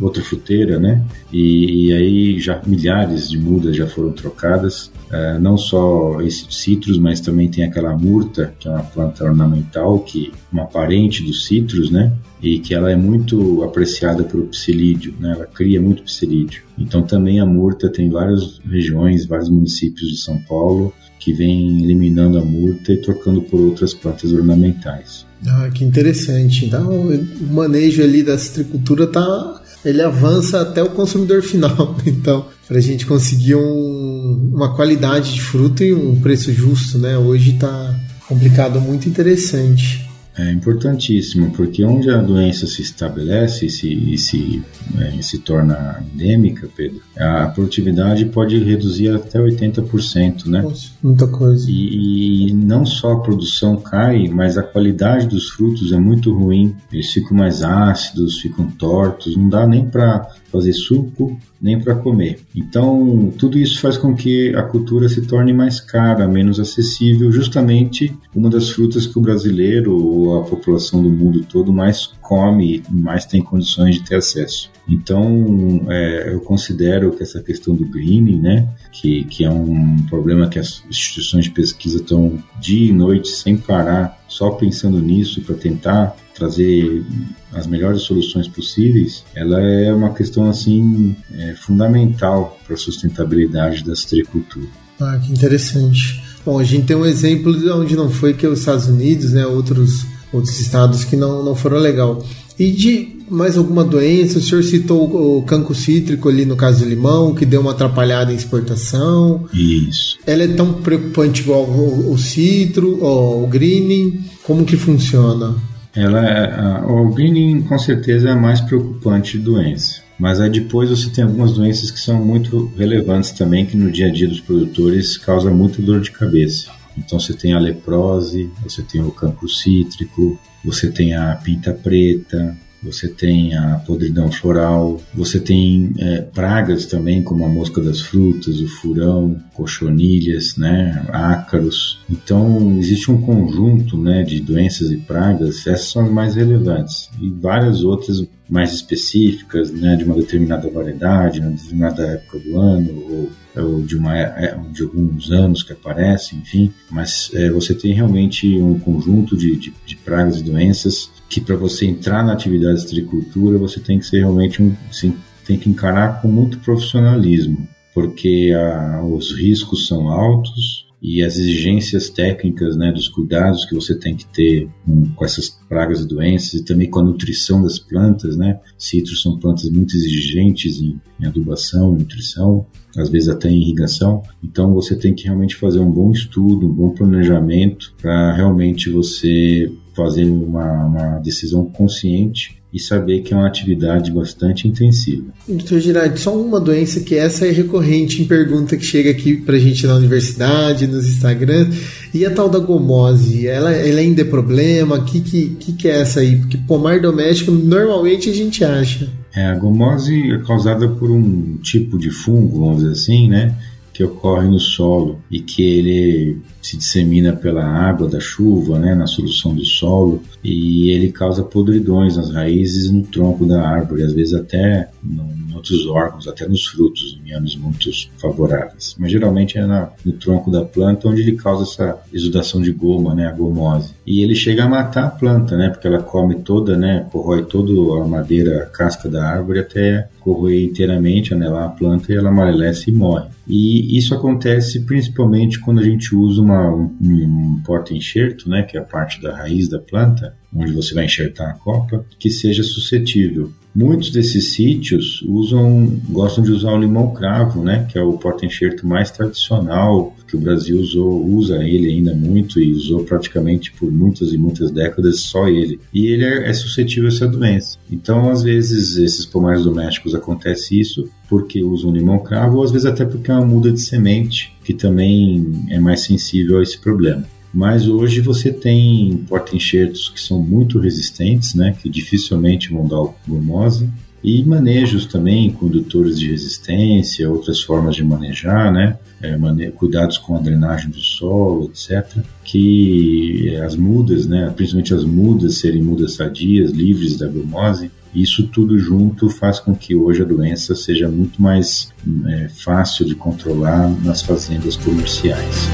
outra fruteira, né? E, e aí já milhares de mudas já foram trocadas, uh, não só esses citros, mas também tem aquela murta, que é uma planta ornamental, que uma parente dos citros, né? E que ela é muito apreciada pelo psilídeo, né? Ela cria muito psilídeo. Então também a murta tem várias regiões, vários municípios de São Paulo que vem eliminando a murta e trocando por outras plantas ornamentais. Ah, que interessante. Então, o manejo ali da citricultura tá, ele avança até o consumidor final. Então, para a gente conseguir um, uma qualidade de fruta e um preço justo, né? Hoje tá Complicado, muito interessante. É importantíssimo, porque onde a doença se estabelece e se, e se, é, se torna endêmica, Pedro, a produtividade pode reduzir até 80%, né? Nossa, muita coisa. E, e, não só a produção cai, mas a qualidade dos frutos é muito ruim. Eles ficam mais ácidos, ficam tortos, não dá nem para fazer suco, nem para comer. Então, tudo isso faz com que a cultura se torne mais cara, menos acessível, justamente uma das frutas que o brasileiro a população do mundo todo mais come e mais tem condições de ter acesso. Então, é, eu considero que essa questão do greening, né, que, que é um problema que as instituições de pesquisa estão dia e noite sem parar, só pensando nisso para tentar trazer as melhores soluções possíveis, ela é uma questão assim é, fundamental para a sustentabilidade da citricultura. Ah, que interessante. Bom, a gente tem um exemplo de onde não foi que os Estados Unidos, né, outros outros estados que não, não foram legal. E de mais alguma doença? O senhor citou o cancro cítrico ali no caso do limão, que deu uma atrapalhada em exportação. Isso. Ela é tão preocupante igual o, o citro, o greening? Como que funciona? Ela é, o greening com certeza é a mais preocupante doença. Mas aí depois você tem algumas doenças que são muito relevantes também, que no dia a dia dos produtores causa muita dor de cabeça. Então você tem a leprose, você tem o cancro cítrico, você tem a pinta preta, você tem a podridão floral, você tem é, pragas também, como a mosca das frutas, o furão, cochonilhas, né, ácaros. Então, existe um conjunto né, de doenças e pragas, essas são as mais relevantes, e várias outras mais específicas, né, de uma determinada variedade, uma determinada época do ano, ou, ou de, uma, é, de alguns anos que aparecem, enfim. Mas é, você tem realmente um conjunto de, de, de pragas e doenças que para você entrar na atividade de agricultura você tem que ser realmente um, assim, tem que encarar com muito profissionalismo, porque a, os riscos são altos, e as exigências técnicas, né, dos cuidados que você tem que ter com, com essas pragas e doenças e também com a nutrição das plantas, né? Citros são plantas muito exigentes em, em adubação, nutrição, às vezes até em irrigação. Então você tem que realmente fazer um bom estudo, um bom planejamento para realmente você fazer uma, uma decisão consciente e saber que é uma atividade bastante intensiva. Doutor Girardi, só uma doença que essa é recorrente em pergunta que chega aqui pra gente na universidade, nos Instagram, e a tal da gomose, ela, ela ainda é problema? O que, que, que é essa aí? Porque pomar doméstico normalmente a gente acha. É, a gomose é causada por um tipo de fungo, vamos dizer assim, né? Que ocorre no solo e que ele se dissemina pela água da chuva, né, na solução do solo, e ele causa podridões nas raízes no tronco da árvore, às vezes até em outros órgãos, até nos frutos, em anos muito favoráveis. Mas geralmente é na, no tronco da planta onde ele causa essa exudação de goma, né, a gomose. E ele chega a matar a planta, né, porque ela come toda, né, corrói toda a madeira, a casca da árvore até corroer inteiramente, anelar a planta e ela amarelece e morre. E isso acontece principalmente quando a gente usa uma um, um porta-enxerto, né, que é a parte da raiz da planta, onde você vai enxertar a copa, que seja suscetível. Muitos desses sítios usam, gostam de usar o limão cravo, né, que é o porta-enxerto mais tradicional que o Brasil usou, usa ele ainda muito e usou praticamente por muitas e muitas décadas só ele. E ele é, é suscetível a essa doença. Então, às vezes, esses pomares domésticos acontece isso porque usam limão cravo ou às vezes até porque é uma muda de semente que também é mais sensível a esse problema. Mas hoje você tem porta-enxertos que são muito resistentes, né, que dificilmente vão dar gomose, e manejos também, condutores de resistência, outras formas de manejar, né, é, mane cuidados com a drenagem do solo, etc. Que as mudas, né, principalmente as mudas serem mudas sadias, livres da gomose, isso tudo junto faz com que hoje a doença seja muito mais é, fácil de controlar nas fazendas comerciais.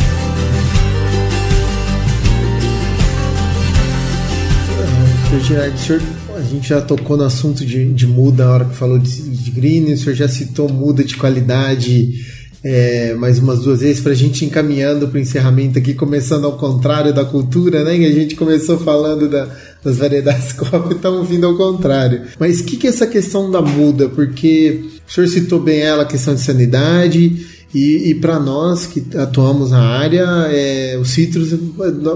Gerard, senhor, a gente já tocou no assunto de, de muda na hora que falou de, de green, o senhor já citou muda de qualidade é, mais umas duas vezes para a gente encaminhando para o encerramento aqui, começando ao contrário da cultura, né? Que a gente começou falando da, das variedades copo e estamos vindo ao contrário. Mas o que, que é essa questão da muda? Porque o senhor citou bem ela, a questão de sanidade, E, e para nós que atuamos na área, é, citros,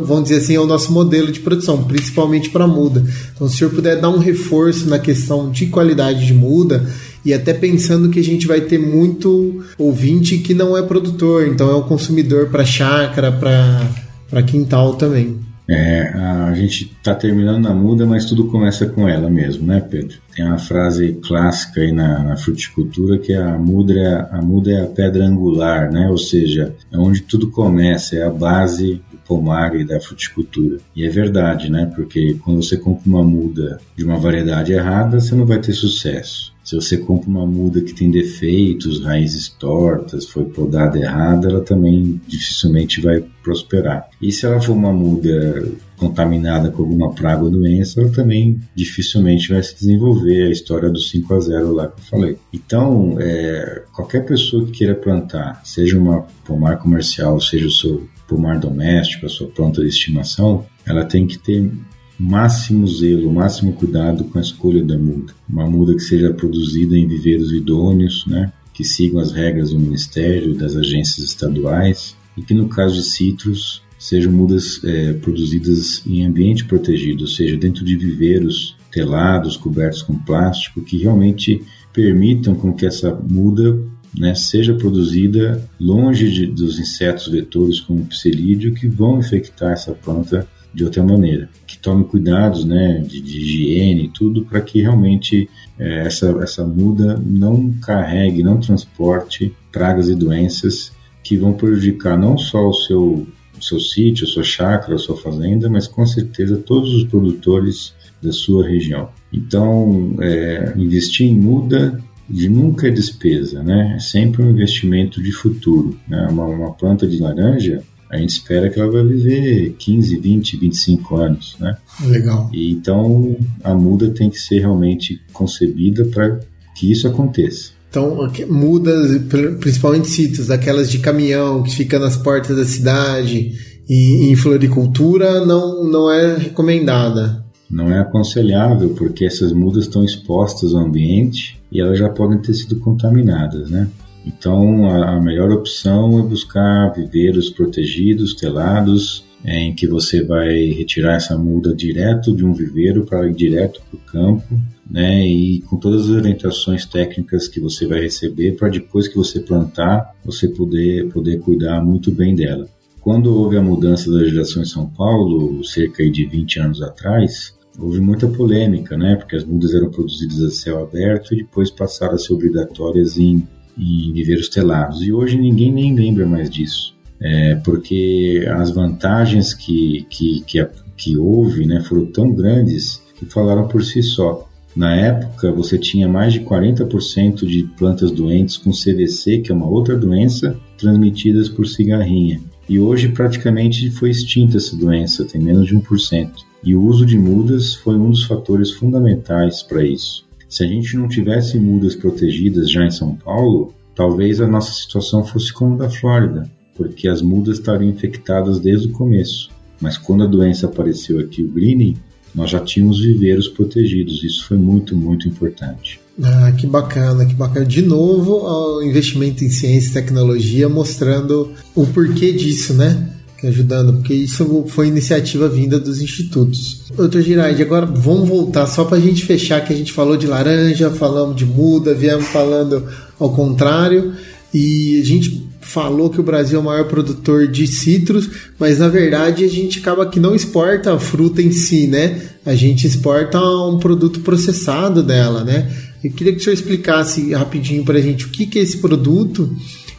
vamos dizer assim, é o nosso modelo de produção, principalmente para muda. Então, se o senhor puder dar um reforço na questão de qualidade de muda, e até pensando que a gente vai ter muito ouvinte que não é produtor, então é um consumidor para chácara, para quintal também. É, a gente está terminando na muda, mas tudo começa com ela mesmo, né, Pedro? Tem uma frase clássica aí na, na fruticultura que é a muda, é, a muda é a pedra angular, né? Ou seja, é onde tudo começa, é a base do pomar e da fruticultura. E é verdade, né? Porque quando você compra uma muda de uma variedade errada, você não vai ter sucesso. Se você compra uma muda que tem defeitos, raízes tortas, foi podada errada, ela também dificilmente vai prosperar. E se ela for uma muda contaminada com alguma praga ou doença, ela também dificilmente vai se desenvolver a história do 5 a 0 lá que eu falei. Então, é, qualquer pessoa que queira plantar, seja uma pomar comercial, seja o seu pomar doméstico, a sua planta de estimação, ela tem que ter máximo zelo, máximo cuidado com a escolha da muda. Uma muda que seja produzida em viveiros idôneos, né, que sigam as regras do Ministério e das agências estaduais, e que no caso de citros sejam mudas é, produzidas em ambiente protegido, ou seja, dentro de viveiros telados, cobertos com plástico, que realmente permitam com que essa muda né, seja produzida longe de, dos insetos vetores como o psilídeo que vão infectar essa planta de outra maneira. Que tome cuidados né, de, de higiene e tudo para que realmente é, essa, essa muda não carregue, não transporte pragas e doenças que vão prejudicar não só o seu, o seu sítio, a sua chácara, a sua fazenda, mas com certeza todos os produtores da sua região. Então, é, investir em muda de nunca é despesa, né? É sempre um investimento de futuro. Né? Uma, uma planta de laranja, a gente espera que ela vai viver 15, 20, 25 anos, né? Legal. E então a muda tem que ser realmente concebida para que isso aconteça. Então, mudas, principalmente sítios, aquelas de caminhão que fica nas portas da cidade e em floricultura, não, não é recomendada. Não é aconselhável porque essas mudas estão expostas ao ambiente e elas já podem ter sido contaminadas, né? Então, a, melhor opção é buscar viveiros protegidos, telados, em que você vai retirar essa muda direto de um viveiro para ir direto para o campo, né? E com todas as orientações técnicas que você vai receber para depois que você plantar, você poder poder cuidar muito bem dela. Quando houve a mudança da legislação em São Paulo, cerca de 20 anos atrás, houve muita polêmica, né? Porque as mudas eram produzidas a céu aberto e depois passaram a ser obrigatórias em em viveiros telados. E hoje ninguém nem lembra mais disso, é, porque as vantagens que, que, que, que houve né, foram tão grandes que falaram por si só. Na época, você tinha mais de 40% de plantas doentes com CVC, que é uma outra doença, transmitidas por cigarrinha. E hoje praticamente foi extinta essa doença, tem menos de 1%. E o uso de mudas foi um dos fatores fundamentais para isso. Se a gente não tivesse mudas protegidas já em São Paulo, talvez a nossa situação fosse como a da Flórida, porque as mudas estariam infectadas desde o começo. Mas quando a doença apareceu aqui, o greening, nós já tínhamos viveiros protegidos. Isso foi muito, muito importante. Ah, que bacana, que bacana. De novo, o investimento em ciência e tecnologia mostrando o porquê disso, né? Ajudando, porque isso foi iniciativa vinda dos institutos. Doutor Girardi, agora vamos voltar só para a gente fechar que a gente falou de laranja, falamos de muda, viemos falando ao contrário, e a gente falou que o Brasil é o maior produtor de citros, mas na verdade a gente acaba que não exporta a fruta em si, né? A gente exporta um produto processado dela, né? Eu queria que o senhor explicasse rapidinho para a gente o que, que é esse produto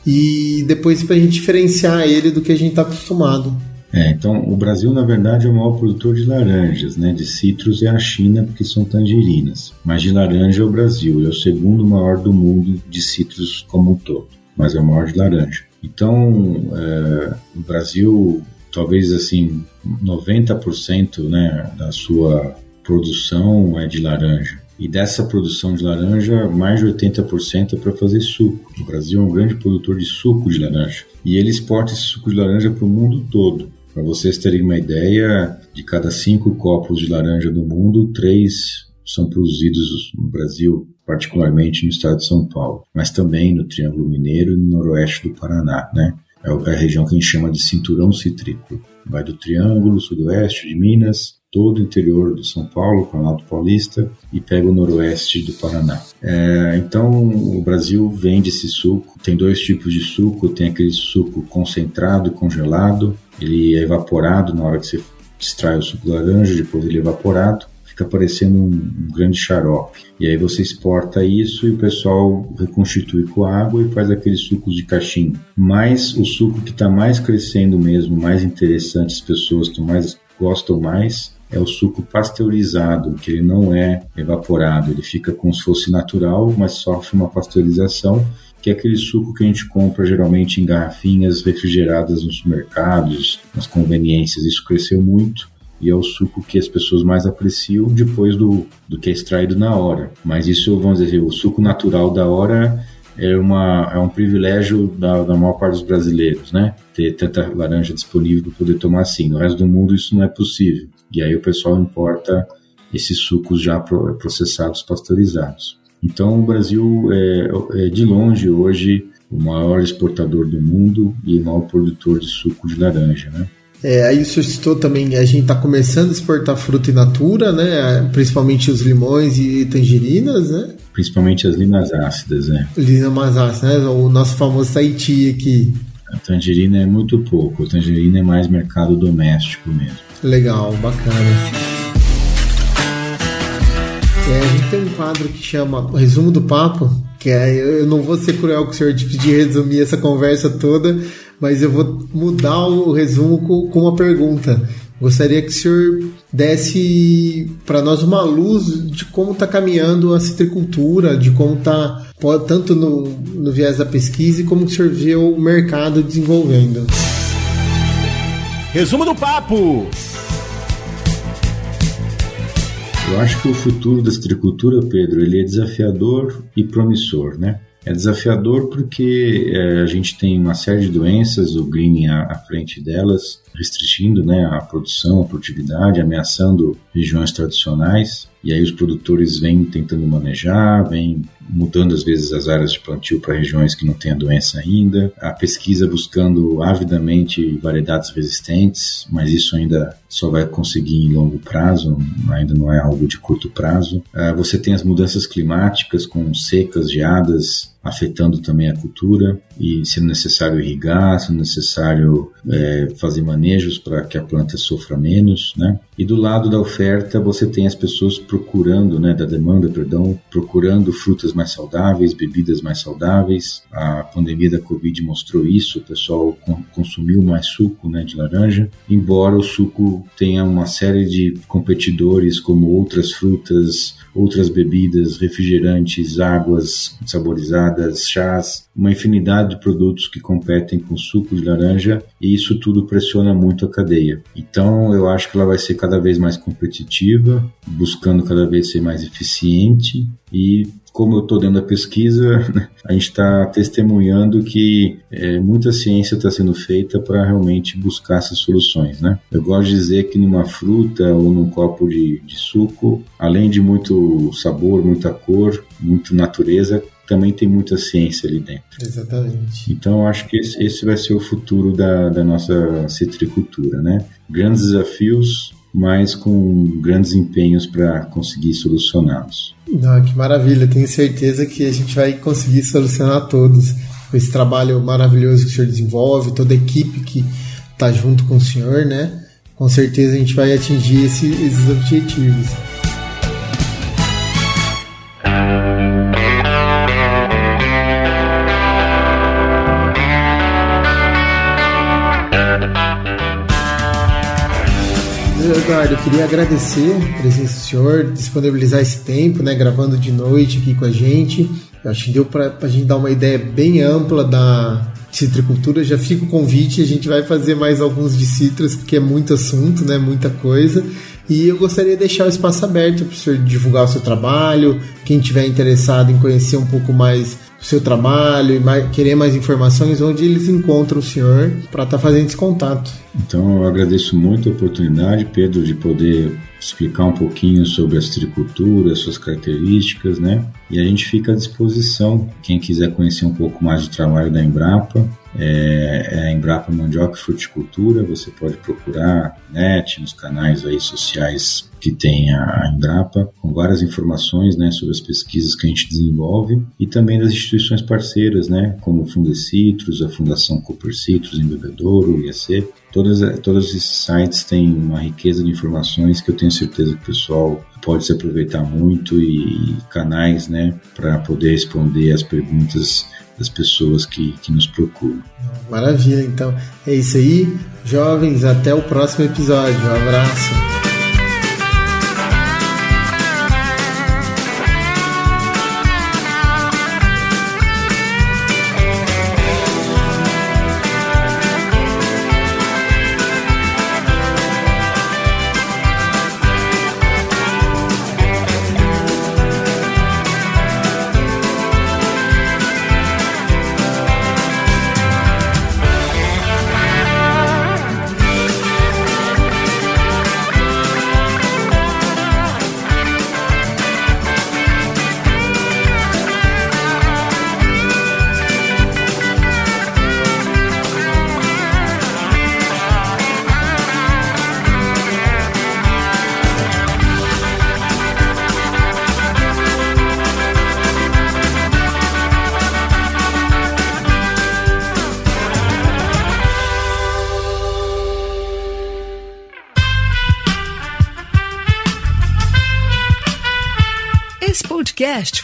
e depois para a gente diferenciar ele do que a gente está acostumado. É, então o Brasil na verdade é o maior produtor de laranjas, né? De citros é a China porque são tangerinas, mas de laranja é o Brasil, é o segundo maior do mundo de citros como um todo, mas é o maior de laranja. Então é, o Brasil talvez assim 90% né, da sua produção é de laranja. E dessa produção de laranja, mais de 80% é para fazer suco. O Brasil é um grande produtor de suco de laranja. E ele exporta esse suco de laranja para o mundo todo. Para vocês terem uma ideia, de cada cinco copos de laranja do mundo, três são produzidos no Brasil, particularmente no estado de São Paulo, mas também no Triângulo Mineiro e no noroeste do Paraná, né? É, é a região que a gente chama de cinturão citrícola. Vai do Triângulo, sudoeste de Minas, todo o interior do São Paulo, Planalto Paulista, e pega o noroeste do Paraná. É, então, o Brasil vende esse suco. Tem dois tipos de suco: tem aquele suco concentrado congelado, ele é evaporado na hora que você extrai o suco de laranja, depois ele é evaporado fica parecendo um, um, grande xarope. E aí você exporta isso e o pessoal reconstitui com água e faz aqueles sucos de cachimbo. Mas o suco que está mais crescendo mesmo, mais interessante, as pessoas que mais gostam mais, é o suco pasteurizado, que ele não é evaporado, ele fica como se fosse natural, mas sofre uma pasteurização, que é aquele suco que a gente compra geralmente em garrafinhas refrigeradas nos mercados, nas conveniências. Isso cresceu muito e é o suco que as pessoas mais apreciam depois do, do que é extraído na hora. Mas isso, vamos dizer, o suco natural da hora é, uma, é um privilégio da, da maior parte dos brasileiros, né? Ter tanta laranja disponível para poder tomar assim. No resto do mundo isso não é possível. E aí o pessoal importa esses sucos já processados, pasteurizados. Então o Brasil é, é de longe hoje o maior exportador do mundo e o maior produtor de suco de laranja, né? É, aí o senhor citou também, a gente está começando a exportar fruta in natura, né? Principalmente os limões e tangerinas, né? Principalmente as limas ácidas, né? Limas ácidas, né? O nosso famoso Tahiti aqui. A tangerina é muito pouco, a tangerina é mais mercado doméstico mesmo. Legal, bacana. É, a gente tem um quadro que chama Resumo do Papo, que é, eu não vou ser cruel com o senhor de pedir resumir essa conversa toda, mas eu vou mudar o resumo com, uma pergunta. Gostaria que o senhor desse para nós uma luz de como está caminhando a citricultura, de como está, tanto no, no viés da pesquisa, e como o senhor vê o mercado desenvolvendo. Resumo do papo! Eu acho que o futuro da citricultura, Pedro, ele é desafiador e promissor, né? É desafiador porque é, a gente tem uma série de doenças, o greening à, à frente delas, restringindo né, a produção, a produtividade, ameaçando regiões tradicionais. E aí os produtores vêm tentando manejar, vêm mudando às vezes as áreas de plantio para regiões que não têm a doença ainda. A pesquisa buscando avidamente variedades resistentes, mas isso ainda só vai conseguir em longo prazo, ainda não é algo de curto prazo. Ah, você tem as mudanças climáticas com secas, geadas, afetando também a cultura e sendo necessário irrigar, sendo necessário é, fazer manejos para que a planta sofra menos, né? E do lado da oferta você tem as pessoas procurando, né, da demanda, perdão, procurando frutas mais saudáveis, bebidas mais saudáveis. A pandemia da Covid mostrou isso, o pessoal consumiu mais suco, né, de laranja, embora o suco tenha uma série de competidores como outras frutas, outras bebidas, refrigerantes, águas saborizadas, chás, uma infinidade de produtos que competem com suco de laranja e isso tudo pressiona muito a cadeia. Então eu acho que ela vai ser cada vez mais competitiva, buscando cada vez ser mais eficiente e como eu estou dentro da pesquisa, a gente está testemunhando que é, muita ciência está sendo feita para realmente buscar essas soluções, né? Eu gosto de dizer que numa fruta ou num copo de, de suco, além de muito sabor, muita cor, muita natureza, também tem muita ciência ali dentro. Exatamente. Então, eu acho que esse, esse vai ser o futuro da, da nossa citricultura, né? Grandes desafios, mas com grandes empenhos para conseguir solucioná-los. Ah, que maravilha, tenho certeza que a gente vai conseguir solucionar todos com esse trabalho maravilhoso que o senhor desenvolve, toda a equipe que está junto com o senhor, né? Com certeza a gente vai atingir esse, esses objetivos. Eduardo, eu queria agradecer a presença do senhor, disponibilizar esse tempo, né, gravando de noite aqui com a gente. Eu acho que deu para a gente dar uma ideia bem ampla da citricultura. Já fica o convite, a gente vai fazer mais alguns de citras, porque é muito assunto, né, muita coisa. E eu gostaria de deixar o espaço aberto para o senhor divulgar o seu trabalho, quem tiver interessado em conhecer um pouco mais seu trabalho e mais, querer mais informações, onde eles encontram o senhor para estar tá fazendo esse contato. Então eu agradeço muito a oportunidade, Pedro, de poder explicar um pouquinho sobre a citricultura, suas características, né? E a gente fica à disposição, quem quiser conhecer um pouco mais do trabalho da Embrapa, é, é a Embrapa Mandioca e Fruticultura, você pode procurar net, nos canais aí sociais que tem a Embrapa, com várias informações né, sobre as pesquisas que a gente desenvolve e também das instituições parceiras, né, como o Fundecitrus, a Fundação Cooper Citrus em Bebedouro, o IAC. Todas, todos esses sites têm uma riqueza de informações que eu tenho certeza que o pessoal pode se aproveitar muito e canais né, para poder responder as perguntas das pessoas que, que nos procuram. Maravilha, então é isso aí. Jovens, até o próximo episódio. Um abraço.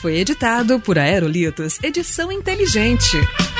Foi editado por Aerolitos Edição Inteligente.